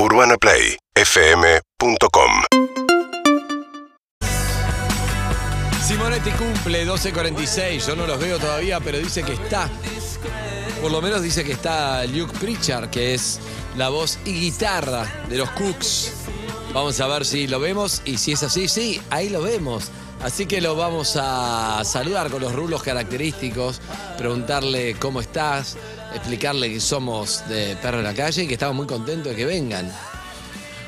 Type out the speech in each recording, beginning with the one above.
UrbanaPlayFM.com Simonetti cumple 12.46, yo no los veo todavía, pero dice que está. Por lo menos dice que está Luke Pritchard, que es la voz y guitarra de los Cooks. Vamos a ver si lo vemos y si es así, sí, ahí lo vemos. Así que lo vamos a saludar con los rulos característicos, preguntarle cómo estás, explicarle que somos de Perro de la Calle y que estamos muy contentos de que vengan.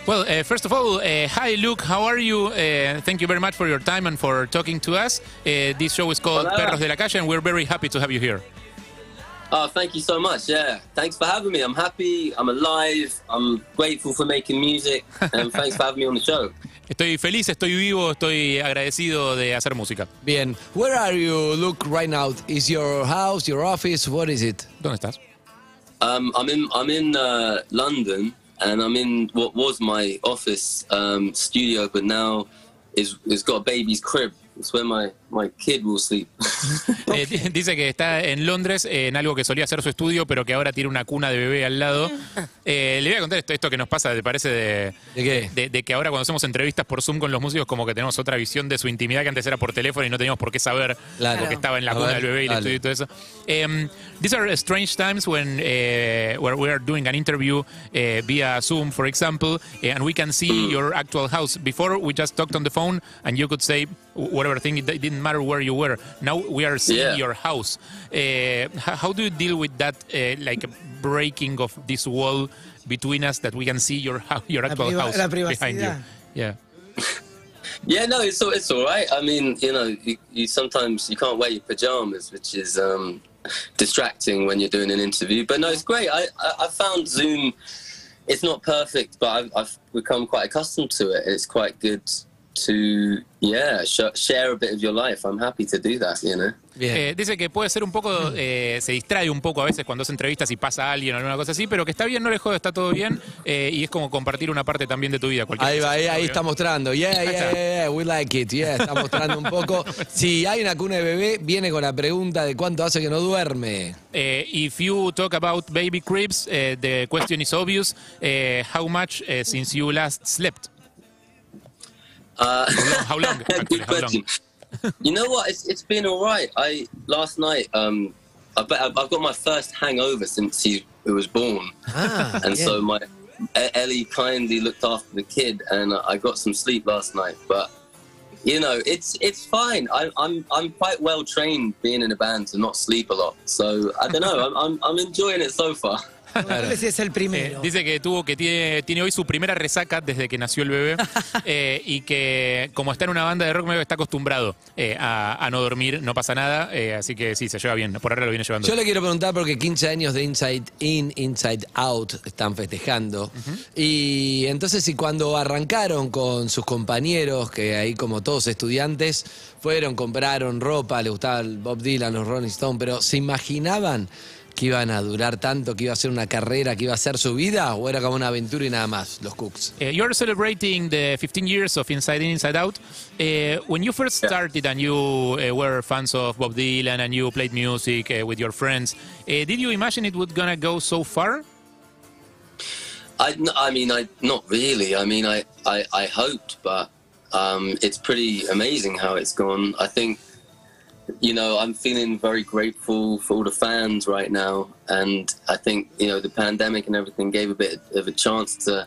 Well, uh, first of all, uh, hi Luke, how are you? Uh, thank you very much for your time and for talking to us. Uh, this show is called Hola. Perros de la Calle, and we're very happy to have you here. Oh, thank you so much. Yeah, thanks for having me. I'm happy. I'm alive. I'm grateful for making music, and thanks for having me on the show. Estoy feliz, estoy vivo, estoy agradecido de hacer música. Bien, where are you, Luke, right now? Is your house, your office, what is it? ¿Dónde estás? Um, I'm in I'm in uh, London, and I'm in what was my office um, studio, but now is is got a baby's crib. It's where my my kid will sleep. Eh, di- dice que está en Londres, eh, en algo que solía ser su estudio, pero que ahora tiene una cuna de bebé al lado. Eh, le voy a contar esto, esto que nos pasa, ¿te parece? De, ¿De qué? de, de que ahora cuando hacemos entrevistas por Zoom con los músicos, como que tenemos otra visión de su intimidad que antes era por teléfono y no teníamos por qué saber Claro. porque estaba en la cuna ver, del bebé y el dale. estudio y todo eso. Um, these are strange times when uh, where we are doing an interview uh, via Zoom, for example, uh, and we can see your actual house. Before we just talked on the phone and you could say whatever thing, it didn't matter where you were. Now we are seeing Yeah. your house. Uh, how do you deal with that, uh, like breaking of this wall between us that we can see your your actual priva- house behind you? Yeah. Yeah, no, it's all, it's all right. I mean, you know, you, you sometimes you can't wear your pajamas, which is um, distracting when you're doing an interview. But no, it's great. I, I, I found Zoom. It's not perfect, but I've, I've become quite accustomed to it. It's quite good to yeah sh- share a bit of your life. I'm happy to do that. You know. Bien. Eh, dice que puede ser un poco, eh, se distrae un poco a veces cuando hace entrevistas y pasa alguien o alguna cosa así, pero que está bien, no le jode, está todo bien eh, y es como compartir una parte también de tu vida. cualquier Ahí cosa va, ahí, está ahí bien. está mostrando. Yeah, yeah, yeah, yeah, we like it. Yeah, está mostrando un poco. Si hay una cuna de bebé, viene con la pregunta de cuánto hace que no duerme. Eh, if you talk about baby cribs, eh, the question is obvious. Eh, how much eh, since you last slept? Uh, How long? Actually, Good how long? you know what? It's, it's been all right. I last night. Um, I bet I've I've got my first hangover since he, he was born, Ah, and bien. so my Ellie kindly looked after the kid, and I got some sleep last night. But you know, it's it's fine. I, I'm I'm quite well trained being in a band to not sleep a lot. So I don't know. I'm I'm, I'm enjoying it so far. Si es el Eh, primero. dice que tuvo que tiene, tiene hoy su primera resaca desde que nació el bebé eh, y que como está en una banda de rock medio está acostumbrado eh, a, a no dormir, no pasa nada, eh, así que sí, se lleva bien, por ahora lo viene llevando. Yo le quiero preguntar porque 15 años de Inside In, Inside Out están festejando. Y entonces, si cuando arrancaron con sus compañeros, que ahí como todos estudiantes, fueron, compraron ropa, le gustaba el Bob Dylan, los Rolling Stones, pero ¿se imaginaban que iban a durar tanto, que iba a ser una carrera, que iba a ser su vida? ¿O era como una aventura y nada más, los Cooks? Uh, you're celebrating the 15 years of Inside In, Inside Out. Uh, when you first started and you uh, were fans of Bob Dylan and you played music uh, with your friends, uh, did you imagine it would gonna go so far? I, I mean, I not really. I mean, I, I, I hoped, but um, it's pretty amazing how it's gone. I think, you know, I'm feeling very grateful for all the fans right now, and I think you know the pandemic and everything gave a bit of a chance to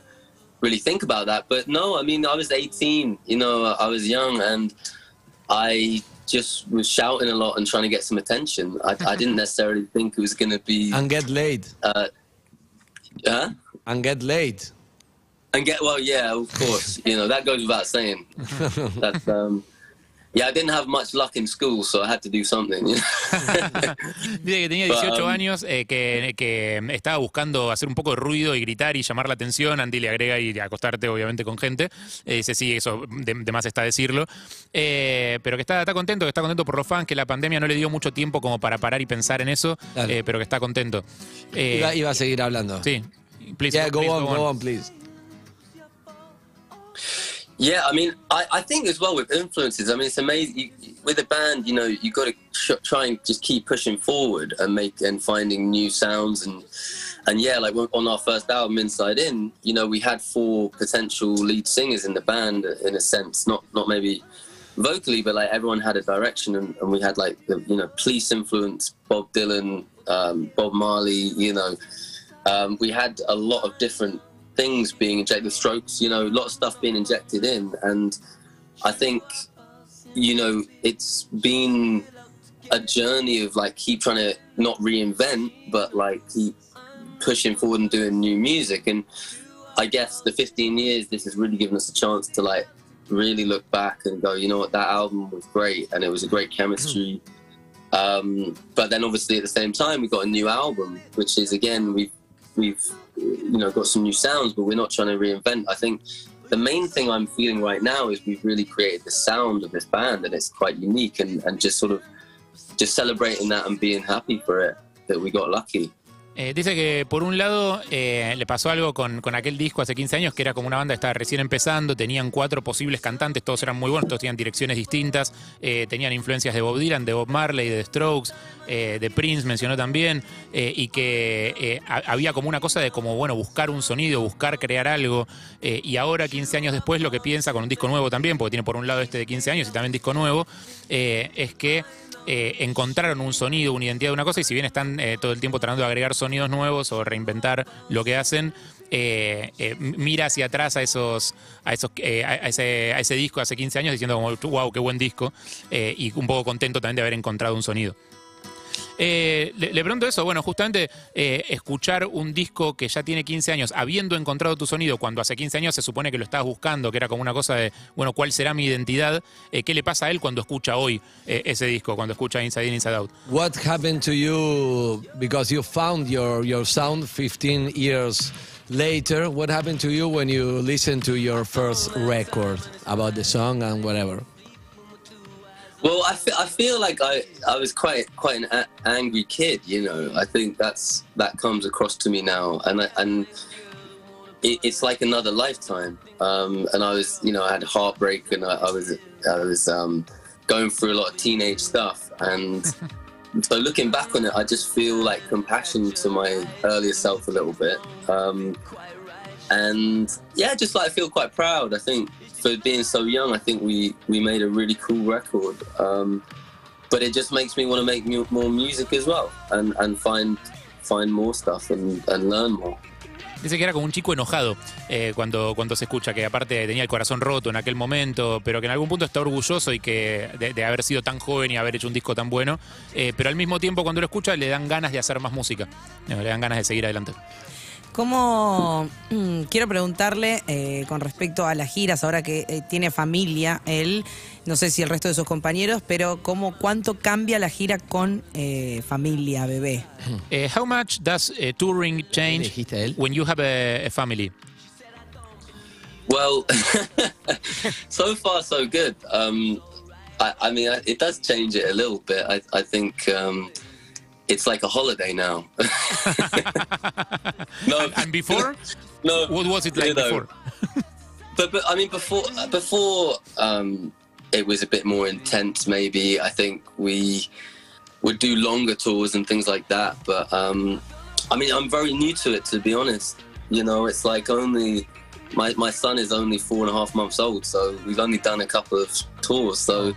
really think about that. But no, I mean, I was 18. You know, I was young, and I just was shouting a lot and trying to get some attention. I, I didn't necessarily think it was going to be. And get laid. Uh, huh? And get laid. And get well, yeah, of course. you know that goes without saying. That's um, yeah. I didn't have much luck in school, so I had to do something. you know? Dice que tenía 18 Um, años, eh, que, que estaba buscando hacer un poco de ruido y gritar y llamar la atención. Andy le agrega y acostarte, obviamente, con gente. Eh, dice, sí, eso de, de más está decirlo. Eh, pero que está, está contento, que está contento por los fans, que la pandemia no le dio mucho tiempo como para parar y pensar en eso, eh, pero que está contento. Eh, Iba, iba a seguir hablando. Sí, please, Yeah, go please on, go on, please. Yeah, I mean, I, I think as well with influences. I mean, it's amazing you, with a band. You know, you've got to sh- try and just keep pushing forward and make and finding new sounds and and yeah, like on our first album, Inside In, you know, we had four potential lead singers in the band, in a sense, not not maybe vocally, but like everyone had a direction, and, and we had like the you know police influence, Bob Dylan, um, Bob Marley, you know, um, we had a lot of different things being injected, strokes, you know, a lot of stuff being injected in, and I think, you know, it's been a journey of like keep trying to not reinvent, but like keep pushing forward and doing new music. And I guess the 15 years, this has really given us a chance to like really look back and go, you know what, that album was great and it was a great chemistry. Um, but then obviously at the same time, we got a new album, which is again, we've, we've, you know, got some new sounds, but we're not trying to reinvent. I think the main thing I'm feeling right now is we've really created the sound of this band and it's quite unique and, just sort of just celebrating that and being happy for it we got lucky. Eh, dice que por un lado eh, le pasó algo con, con, aquel disco hace 15 años, que era como una banda que estaba recién empezando, tenían cuatro posibles cantantes, todos eran muy buenos, todos tenían direcciones distintas, eh, tenían influencias de Bob Dylan, de Bob Marley, de Strokes, eh, de Prince mencionó también, eh, y que eh, había como una cosa de como, bueno, buscar un sonido, buscar crear algo, y ahora 15 años después lo que piensa con un disco nuevo también, porque tiene por un lado este de 15 años y también disco nuevo, es que eh, encontraron un sonido, una identidad de una cosa, y si bien están eh, todo el tiempo tratando de agregar sonidos nuevos o reinventar lo que hacen, eh, mira hacia atrás a esos, a esos, a ese, a ese disco hace 15 años diciendo como wow, qué buen disco, y un poco contento también de haber encontrado un sonido. Eh, le, pregunto eso, bueno, justamente eh, escuchar un disco que ya tiene 15 años, habiendo encontrado tu sonido, cuando hace 15 años se supone que lo estabas buscando, que era como una cosa de, bueno, ¿cuál será mi identidad? Eh, ¿Qué le pasa a él cuando escucha hoy ese disco, cuando escucha Inside In, Inside Out? What happened to you because you found your, your sound 15 years later? What happened to you when you listened to your first record about the song and whatever? Well, I feel, I feel like I, I was quite quite an a- angry kid, you know. I think that's that comes across to me now, and I, and it, it's like another lifetime. Um, and I was, you know, I had heartbreak, and I, I was I was um, going through a lot of teenage stuff, and so looking back on it, I just feel like compassion to my earlier self a little bit. Um, and yeah, just like I feel quite proud. I think for being so young, I think we we made a really cool record. Um, but it just makes me want to make mu- more music as well and and find find more stuff and, and learn more. Dice que era como un chico enojado eh, cuando, cuando se escucha, que aparte tenía el corazón roto en aquel momento, pero que en algún punto está orgulloso y que de, de haber sido tan joven y haber hecho un disco tan bueno, eh, pero al mismo tiempo cuando lo escucha le dan ganas de hacer más música, eh, le dan ganas de seguir adelante. ¿Cómo, mm, quiero preguntarle eh, con respecto a las giras, ahora que eh, tiene familia, él, no sé si el resto de sus compañeros, pero cómo, cuánto cambia la gira con eh, familia, bebé? Eh, how much does touring change when you have a, a family? Well, so far so good. Um, I, I mean, it does change it a little bit. I, I think um, it's like a holiday now. no, And before? no. What was it like you know, before? But, but I mean, before before um, it was a bit more intense. Maybe I think we would do longer tours and things like that. But um, I mean, I'm very new to it, to be honest. You know, it's like only my my son is only four and a half months old, so we've only done a couple of tours. So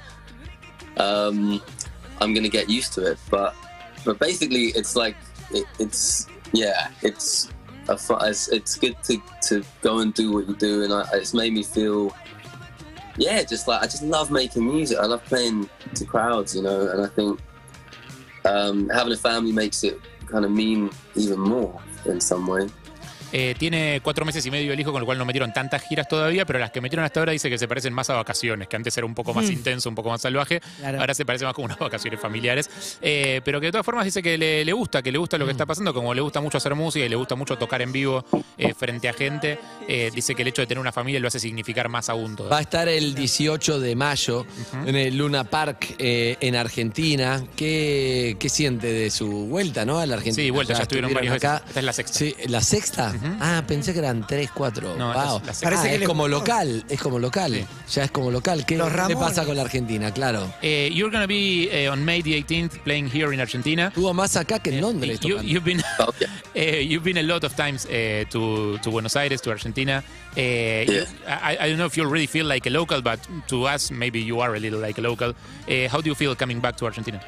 um, I'm gonna get used to it. But but basically, it's like it, it's yeah, it's a fu- it's, it's good to, to go and do what you do, and I, it's made me feel yeah, just like I just love making music. I love playing to crowds, you know, and I think um, having a family makes it kind of mean even more in some way. Eh, tiene cuatro meses y medio el hijo, con lo cual no metieron tantas giras todavía, pero las que metieron hasta ahora dice que se parecen más a vacaciones, que antes era un poco más intenso, un poco más salvaje, Claro. ahora se parece más como unas vacaciones familiares, Eh, pero que de todas formas dice que le, le gusta, que le gusta lo que está pasando, como le gusta mucho hacer música y le gusta mucho tocar en vivo eh, frente a gente, eh, dice que el hecho de tener una familia lo hace significar más aún todo. Va a estar el 18 de mayo en el Luna Park eh, en Argentina. ¿Qué, ¿Qué siente de su vuelta, no? A la Argentina. Sí, vuelta, ya estuvieron varias acá. veces. Esta es la sexta. Sí, ¿la sexta? Ah, pensé que eran tres, cuatro. No, wow. las- las- Ah, Parece que es como gustó. local, es como local. Ya es como local. ¿Qué Los le pasa con la Argentina? Claro. Eh, you're going to be eh, on May the 18th playing here in Argentina. Tuvo más acá que en Londres. You, tocando. you've been uh, you've been a lot of times uh, to to Buenos Aires to Argentina. Uh, you- I, I don't know if you already feel like a local, but to us maybe you are a little like a local. Uh, how do you feel coming back to Argentina?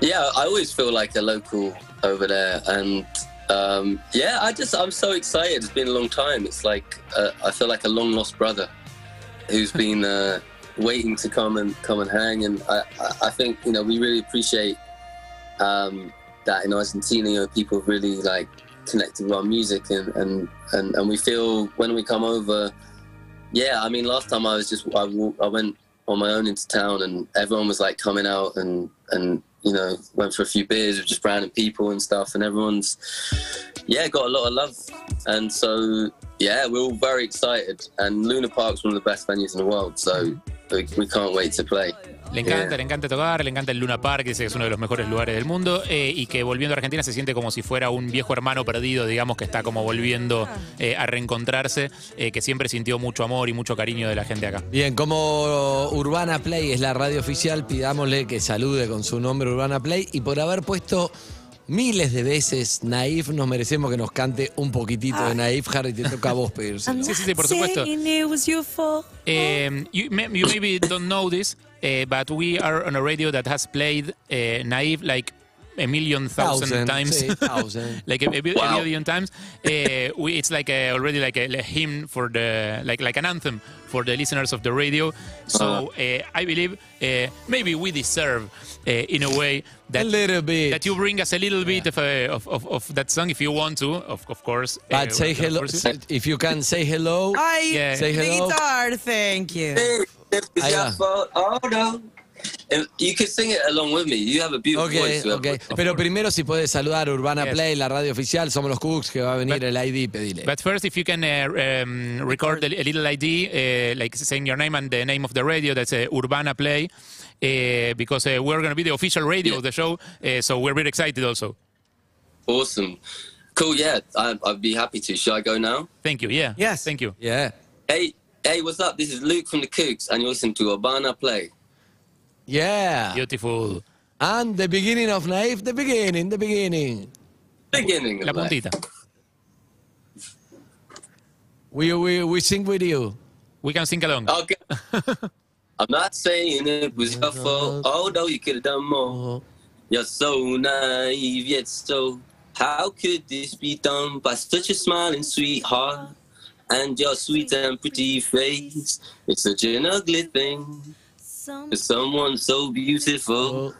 Yeah, I always feel like a local over there, and um, yeah, I just I'm so excited. It's been a long time. It's like uh, I feel like a long lost brother who's been uh, waiting to come and come and hang. And I, I- think you know we really appreciate um, that in Argentina. You know, people really like connected with our music, and and and, and we feel when we come over. Yeah, I mean, last time I was just I, I went on my own into town, and everyone was like coming out and and you know went for a few beers with just random people and stuff, and everyone's yeah got a lot of love, and so yeah, we're all very excited. And Luna Park's one of the best venues in the world, so we, we can't wait to play. Le encanta, Yeah. le encanta tocar, le encanta el Luna Park, dice que es uno de los mejores lugares del mundo, eh, y que volviendo a Argentina se siente como si fuera un viejo hermano perdido, digamos, que está como volviendo eh, a reencontrarse, eh, que siempre sintió mucho amor y mucho cariño de la gente acá. Bien, como Urbana Play es la radio oficial, pidámosle que salude con su nombre Urbana Play y por haber puesto miles de veces Naif, nos merecemos que nos cante un poquitito de Naif. Harry, te toca a vos pedírselo. Sí, sí, sí, por supuesto. Um, you, may- you maybe don't know this, uh, but we are on a radio that has played uh, Naive like a million thousand Thousand, times. sí, thousand. like a, a, bi- a million times. Uh, we, it's like a, already like a, a hymn for the like like an anthem for the listeners of the radio. So uh, I believe uh, maybe we deserve, in a way, A that little bit. that you bring us a little bit of, uh, of, of of that song if you want to, of, of course. Uh, But say hello, if you can say hello. Yeah. Say hello. guitar, thank you. It's Ahí your va. fault. Oh no. You can sing it along with me. You have a beautiful voice. Pero primero si puedes saludar Urbana Yes. Play, la radio oficial, somos los Cooks, que va a venir But- el ID, pedile. But first, if you can uh, um, record a, a little ID, uh, like saying your name and the name of the radio, that's uh, Urbana Play, uh, because uh, we're going to be the official radio of the show, uh, so we're very excited also. Awesome. Cool. Yeah, I, I'd be happy to. Should I go now? Thank you, yeah. Yes. Thank you. Yeah. Hey, hey, what's up? This is Luke from the Kooks, and you're listening to Urbana Play. Yeah. Beautiful. And the beginning of Naif, the beginning, the beginning. Beginning. La of puntita. We, we, we sing with you. We can sing along. Okay. I'm not saying it was your fault. Oh no, you could have done more. Oh. You're so naive yet so. How could this be done by such a smiling sweetheart? And your sweet and pretty face. It's such an ugly thing. For someone so beautiful. Oh.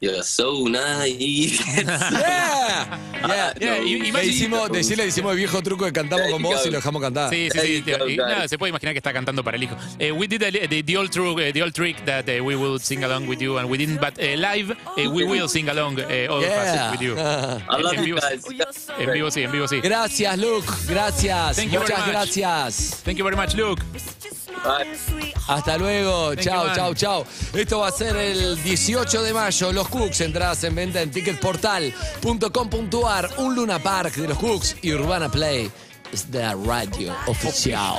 You're so naive. Yeah. Yeah. Yeah, y- Le imagine- hicimos, decirle, hicimos el viejo truco que cantamos con vos y lo dejamos cantar. Sí, sí, There sí. you go, Y guys. nada, se puede imaginar que está cantando para el hijo. Eh, we did a li- the, the old trick, uh, the old trick that uh, we will sing along with you, and we didn't. But uh, live, uh, we will sing along uh, all of us with you. I love En you vivo- guys. En vivo sí, en vivo sí. Gracias, Luke. Gracias. Thank you very Muchas much. gracias. Thank you very much, Luke. Hasta luego. Chao, chao, chao. Esto va a ser el 18 de mayo. Los Cooks, entradas en venta en ticketportal.com.ar. Un Luna Park de los Cooks y Urbana Play. Es de la radio oficial.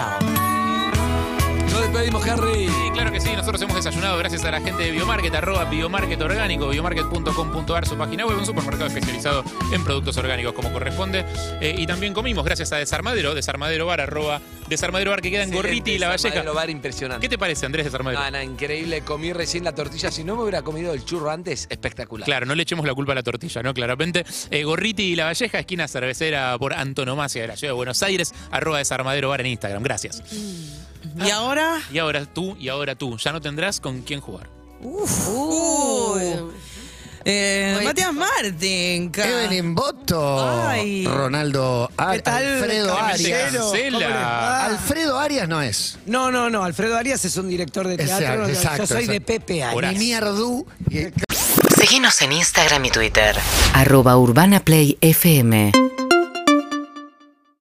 Nos despedimos, Harry. Sí, claro que sí, nosotros hemos gracias a la gente de Biomarket, arroba Biomarket Orgánico, biomarket.com.ar, su página web, un supermercado especializado en productos orgánicos como corresponde. Eh, y también comimos gracias a Desarmadero, Desarmadero Bar, arroba Desarmadero Bar, que queda en Gorriti y La Valleja. bar impresionante. ¿Qué te parece, Andrés Desarmadero? No, increíble. Comí recién la tortilla. Si no me hubiera comido el churro antes, espectacular. Claro, no le echemos la culpa a la tortilla, ¿no? Claramente. Eh, Gorriti y La Valleja, esquina cervecera por antonomasia de la ciudad de Buenos Aires, arroba Desarmadero Bar en Instagram. Gracias. Y ahora. Y ahora tú, y ahora tú. Ya no tendrás con quién jugar. Uy. Eh, Matías Martín. Evelyn Boto, Ay. Ronaldo Ar- ¿Qué tal, Alfredo Arias. Alfredo Arias no es. No, no, no. Alfredo Arias es un director de Exacto, teatro. Yo- exacto, Yo soy de exacto. Pepe Arias. Mierdú. Síguenos en Instagram y Twitter. Arroba Urbana Play FM.